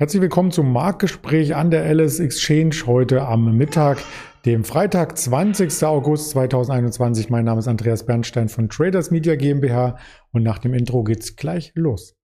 Herzlich willkommen zum Marktgespräch an der Alice Exchange heute am Mittag, dem Freitag, 20. August 2021. Mein Name ist Andreas Bernstein von Traders Media GmbH und nach dem Intro geht's gleich los.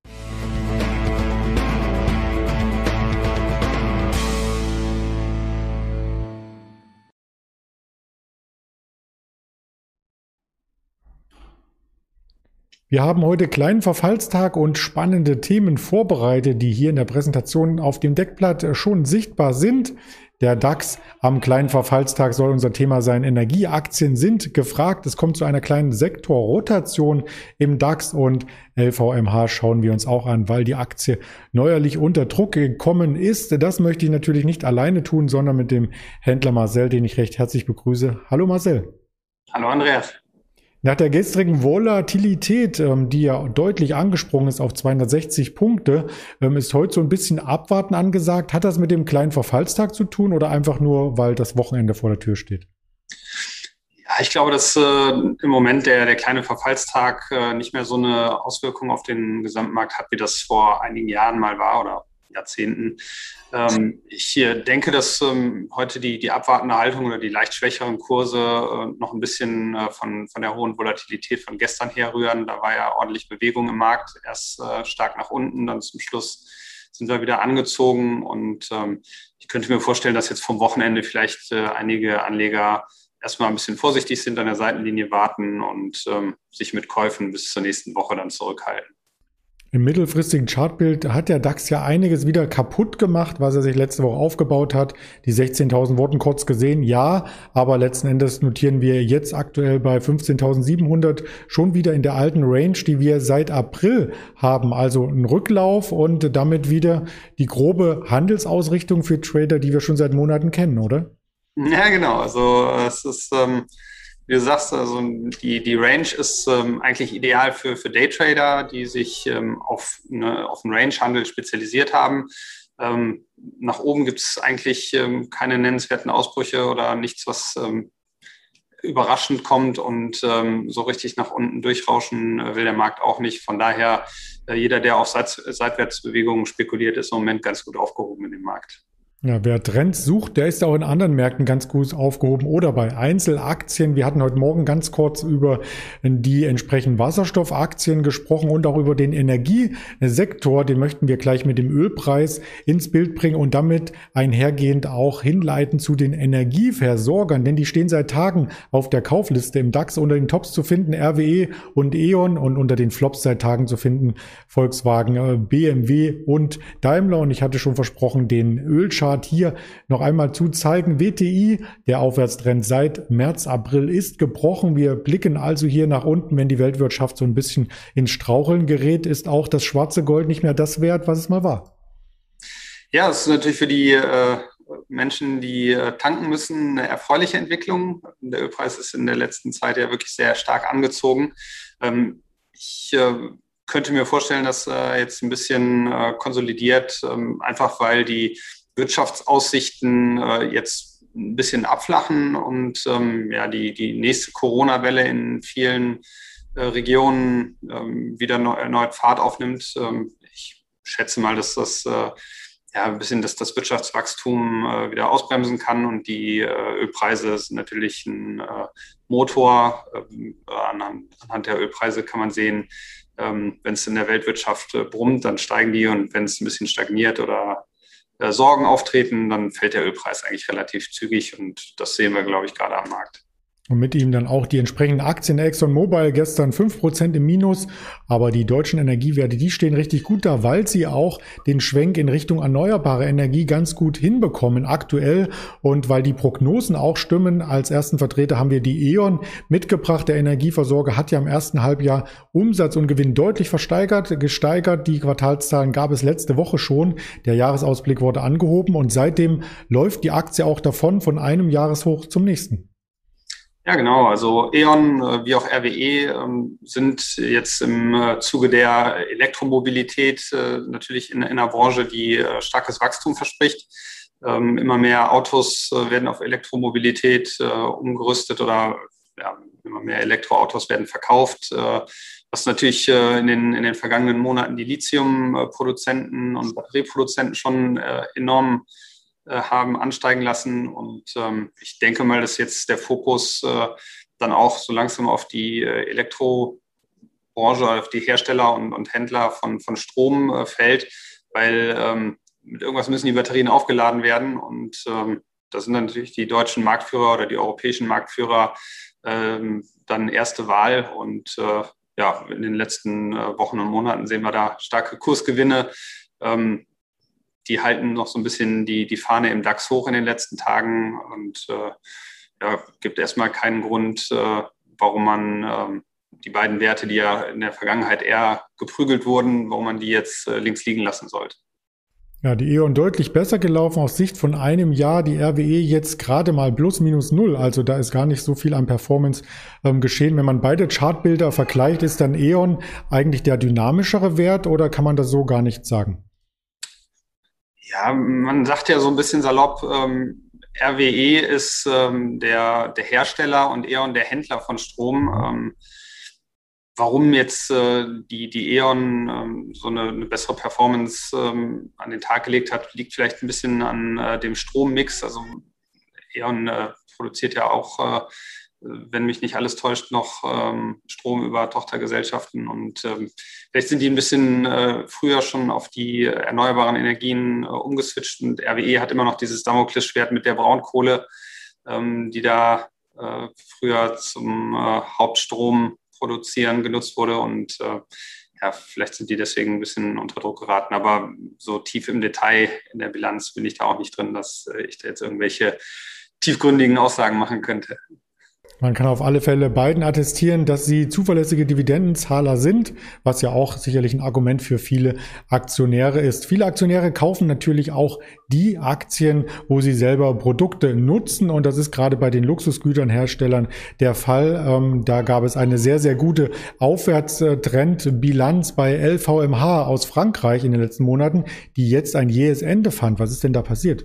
Wir haben heute kleinen Verfallstag und spannende Themen vorbereitet, die hier in der Präsentation auf dem Deckblatt schon sichtbar sind. Der DAX am kleinen Verfallstag soll unser Thema sein. Energieaktien sind gefragt. Es kommt zu einer kleinen Sektorrotation im DAX und LVMH schauen wir uns auch an, weil die Aktie neuerlich unter Druck gekommen ist. Das möchte ich natürlich nicht alleine tun, sondern mit dem Händler Marcel, den ich recht herzlich begrüße. Hallo Marcel. Hallo Andreas. Nach der gestrigen Volatilität, ähm, die ja deutlich angesprungen ist auf 260 Punkte, ähm, ist heute so ein bisschen Abwarten angesagt. Hat das mit dem kleinen Verfallstag zu tun oder einfach nur, weil das Wochenende vor der Tür steht? Ja, ich glaube, dass äh, im Moment der, der kleine Verfallstag äh, nicht mehr so eine Auswirkung auf den Gesamtmarkt hat, wie das vor einigen Jahren mal war oder Jahrzehnten. Ähm, ich denke, dass ähm, heute die, die abwartende Haltung oder die leicht schwächeren Kurse äh, noch ein bisschen äh, von, von der hohen Volatilität von gestern herrühren. Da war ja ordentlich Bewegung im Markt, erst äh, stark nach unten, dann zum Schluss sind wir wieder angezogen. Und ähm, ich könnte mir vorstellen, dass jetzt vom Wochenende vielleicht äh, einige Anleger erstmal ein bisschen vorsichtig sind, an der Seitenlinie warten und ähm, sich mit Käufen bis zur nächsten Woche dann zurückhalten. Im mittelfristigen Chartbild hat der DAX ja einiges wieder kaputt gemacht, was er sich letzte Woche aufgebaut hat. Die 16.000 wurden kurz gesehen, ja, aber letzten Endes notieren wir jetzt aktuell bei 15.700 schon wieder in der alten Range, die wir seit April haben. Also ein Rücklauf und damit wieder die grobe Handelsausrichtung für Trader, die wir schon seit Monaten kennen, oder? Ja, genau. Also es ist ähm, wie du sagst, also die, die Range ist ähm, eigentlich ideal für, für Daytrader, die sich ähm, auf, eine, auf den Rangehandel spezialisiert haben. Ähm, nach oben gibt es eigentlich ähm, keine nennenswerten Ausbrüche oder nichts, was ähm, überraschend kommt und ähm, so richtig nach unten durchrauschen äh, will der Markt auch nicht. Von daher, äh, jeder, der auf Seit Seitwärtsbewegungen spekuliert, ist im Moment ganz gut aufgehoben in dem Markt. Ja, wer Trends sucht, der ist auch in anderen Märkten ganz gut aufgehoben oder bei Einzelaktien. Wir hatten heute Morgen ganz kurz über die entsprechenden Wasserstoffaktien gesprochen und auch über den Energiesektor. Den möchten wir gleich mit dem Ölpreis ins Bild bringen und damit einhergehend auch hinleiten zu den Energieversorgern, denn die stehen seit Tagen auf der Kaufliste im DAX unter den Tops zu finden, RWE und E.ON und unter den Flops seit Tagen zu finden, Volkswagen, äh, BMW und Daimler. Und ich hatte schon versprochen, den Ölchart Chart hier noch einmal zu zeigen. WTI, der Aufwärtstrend seit März, April ist gebrochen. Wir blicken also hier nach unten, wenn die Weltwirtschaft so ein bisschen ins Straucheln gerät, ist auch das schwarze Gold nicht mehr das wert, was es mal war. Ja, das ist natürlich für die äh, Menschen, die äh, tanken müssen, eine erfreuliche Entwicklung. Der Ölpreis ist in der letzten Zeit ja wirklich sehr stark angezogen. Ähm, ich äh, könnte mir vorstellen, dass jetzt ein bisschen konsolidiert, ähm, einfach weil die Wirtschaftsaussichten äh, jetzt ein bisschen abflachen und ähm, ja, die, die nächste Corona-Welle in vielen äh, Regionen ähm, wieder neu, erneut Fahrt aufnimmt. Ähm, ich schätze mal, dass das äh, ja, ein bisschen dass das Wirtschaftswachstum äh, wieder ausbremsen kann und die äh, Ölpreise sind natürlich ein äh, Motor. Ähm, anhand, anhand, der Ölpreise kann man sehen, ähm, wenn es in der Weltwirtschaft äh, brummt, dann steigen die und wenn es ein bisschen stagniert oder Sorgen auftreten, dann fällt der Ölpreis eigentlich relativ zügig und das sehen wir, glaube ich, gerade am Markt. Und mit ihm dann auch die entsprechenden Aktien ExxonMobil gestern fünf Prozent im Minus. Aber die deutschen Energiewerte, die stehen richtig gut da, weil sie auch den Schwenk in Richtung erneuerbare Energie ganz gut hinbekommen aktuell. Und weil die Prognosen auch stimmen. Als ersten Vertreter haben wir die E.ON mitgebracht. Der Energieversorger hat ja im ersten Halbjahr Umsatz und Gewinn deutlich versteigert, gesteigert. Die Quartalszahlen gab es letzte Woche schon. Der Jahresausblick wurde angehoben und seitdem läuft die Aktie auch davon von einem Jahreshoch zum nächsten. Ja, genau. Also E.ON äh, wie auch RWE ähm, sind jetzt im äh, Zuge der Elektromobilität äh, natürlich in, einer Branche, die starkes Wachstum verspricht. Ähm, immer mehr Autos werden auf Elektromobilität umgerüstet oder immer mehr Elektroautos werden verkauft, was natürlich in, den, in den vergangenen Monaten die Lithiumproduzenten und Batterieproduzenten schon enorm haben ansteigen lassen. Und ähm, ich denke mal, dass jetzt der Fokus äh, dann auch so langsam auf die äh, Elektrobranche, auf die Hersteller und, und Händler von, von Strom äh, fällt, weil ähm, mit irgendwas müssen die Batterien aufgeladen werden. Und ähm, da sind natürlich die deutschen Marktführer oder die europäischen Marktführer ähm, dann erste Wahl. Und äh, ja, in den letzten äh, Wochen und Monaten sehen wir da starke Kursgewinne. Ähm, die halten noch so ein bisschen die, die Fahne im DAX hoch in den letzten Tagen und äh, ja, gibt erstmal keinen Grund, äh, warum man ähm, die beiden Werte, die ja in der Vergangenheit eher geprügelt wurden, warum man die jetzt äh, links liegen lassen sollte. Ja, die E.ON deutlich besser gelaufen aus Sicht von einem Jahr. Die RWE jetzt gerade mal plus minus null. Also da ist gar nicht so viel an Performance ähm, geschehen. Wenn man beide Chartbilder vergleicht, ist dann E.ON eigentlich der dynamischere Wert oder kann man das so gar nicht sagen? Ja, man sagt ja so ein bisschen salopp, ähm, RWE ist ähm, der, der Hersteller und E.ON der Händler von Strom. Ähm, warum jetzt äh, die, die E.ON ähm, so eine, eine, bessere Performance ähm, an den Tag gelegt hat, liegt vielleicht ein bisschen an äh, dem Strommix. Also E.ON äh, produziert ja auch, äh, wenn mich nicht alles täuscht, noch ähm, Strom über Tochtergesellschaften. Und ähm, vielleicht sind die ein bisschen äh, früher schon auf die erneuerbaren Energien äh, umgeswitcht. Und RWE hat immer noch dieses Damoklesschwert mit der Braunkohle, ähm, die da früher zum Hauptstrom produzieren genutzt wurde und äh, ja, vielleicht sind die deswegen ein bisschen unter Druck geraten. Aber so tief im Detail in der Bilanz bin ich da auch nicht drin, dass äh, ich da jetzt irgendwelche tiefgründigen Aussagen machen könnte. Man kann auf alle Fälle beiden attestieren, dass sie zuverlässige Dividendenzahler sind, was ja auch sicherlich ein Argument für viele Aktionäre ist. Viele Aktionäre kaufen natürlich auch die Aktien, wo sie selber Produkte nutzen und das ist gerade bei den Luxusgüternherstellern der Fall. Ähm, da gab es eine sehr, sehr gute Aufwärtstrendbilanz bei LVMH aus Frankreich in den letzten Monaten, die jetzt ein jähes Ende fand. Was ist denn da passiert?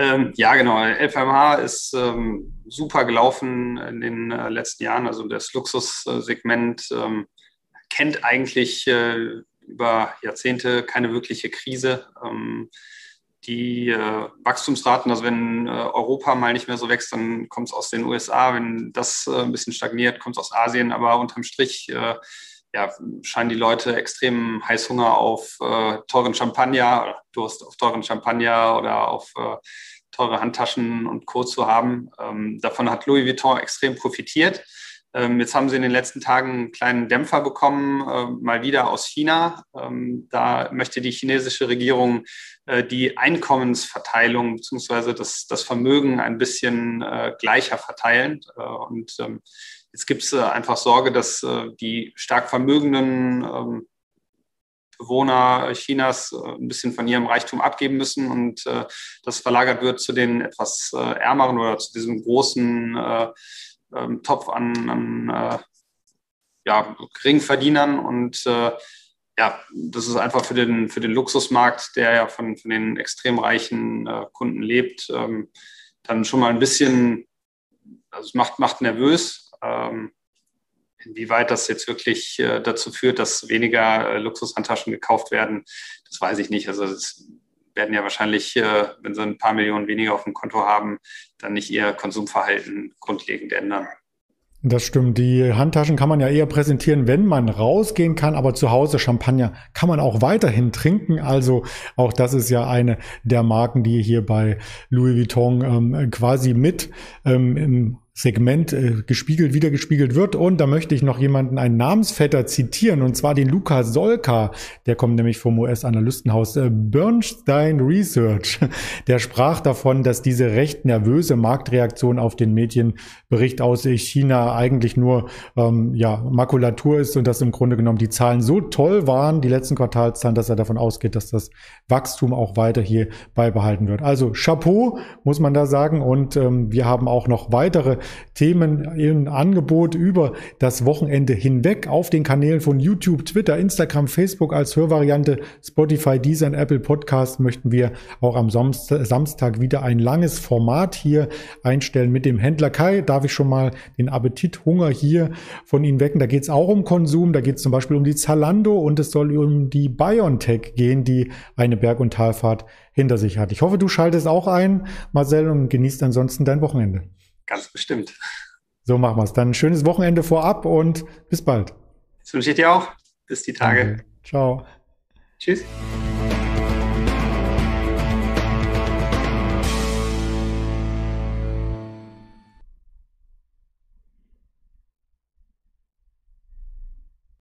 Ähm, ja, genau. LVMH ist ähm, super gelaufen in den äh, letzten Jahren. Also das Luxussegment ähm, kennt eigentlich äh, über Jahrzehnte keine wirkliche Krise. Ähm, die äh, Wachstumsraten, also wenn äh, Europa mal nicht mehr so wächst, dann kommt es aus den USA. Wenn das äh, ein bisschen stagniert, kommt es aus Asien. Aber unterm Strich äh, ja, scheinen die Leute extrem Heißhunger auf äh, teuren Champagner, Durst auf teuren Champagner oder auf äh, teure Handtaschen und Co. zu haben. Ähm, davon hat Louis Vuitton extrem profitiert. Ähm, jetzt haben sie in den letzten Tagen einen kleinen Dämpfer bekommen, äh, mal wieder aus China. Ähm, da möchte die chinesische Regierung äh, die Einkommensverteilung bzw. Das, das Vermögen ein bisschen äh, gleicher verteilen. Und ähm, Jetzt gibt es äh, einfach Sorge, dass äh, die stark vermögenden ähm, Bewohner Chinas äh, ein bisschen von ihrem Reichtum abgeben müssen und das verlagert wird zu den etwas ärmeren oder zu diesem großen ähm, Topf an, an ja, Geringverdienern. Und ja, das ist einfach für den, für den Luxusmarkt, der ja von, von den extrem reichen äh, Kunden lebt, ähm, dann schon mal ein bisschen, also macht, macht nervös, ähm, inwieweit das jetzt wirklich äh, dazu führt, dass weniger äh, Luxushandtaschen gekauft werden, das weiß ich nicht. Also es werden ja wahrscheinlich, äh, wenn sie ein paar Millionen weniger auf dem Konto haben, dann nicht ihr Konsumverhalten grundlegend ändern. Das stimmt. Die Handtaschen kann man ja eher präsentieren, wenn man rausgehen kann, aber zu Hause Champagner kann man auch weiterhin trinken. Also auch das ist ja eine der Marken, die hier bei Louis Vuitton ähm, quasi mit ähm, im Segment äh, gespiegelt, wieder gespiegelt wird. Und da möchte ich noch jemanden, einen Namensvetter zitieren, und zwar den Luca Solka. Der kommt nämlich vom US-Analystenhaus äh, Bernstein Research. Der sprach davon, dass diese recht nervöse Marktreaktion auf den Medienbericht aus China eigentlich nur ähm, ja, Makulatur ist und dass im Grunde genommen die Zahlen so toll waren, die letzten Quartalszahlen, dass er davon ausgeht, dass das Wachstum auch weiter hier beibehalten wird. Also Chapeau, muss man da sagen. Und ähm, wir haben auch noch weitere Themen im Angebot über das Wochenende hinweg auf den Kanälen von YouTube, Twitter, Instagram, Facebook als Hörvariante, Spotify, Deezer und Apple Podcast möchten wir auch am Samstag wieder ein langes Format hier einstellen mit dem Händler Kai. Darf ich schon mal den Appetit, Hunger hier von Ihnen wecken? Da geht es auch um Konsum, da geht es zum Beispiel um die Zalando und es soll um die BioNTech gehen, die eine Berg- und Talfahrt hinter sich hat. Ich hoffe, du schaltest auch ein, Marcel, und genießt ansonsten dein Wochenende. Ganz bestimmt. So machen wir es. Dann ein schönes Wochenende vorab und bis bald. Das wünsche ich dir auch. Bis die Tage. Danke. Ciao. Tschüss.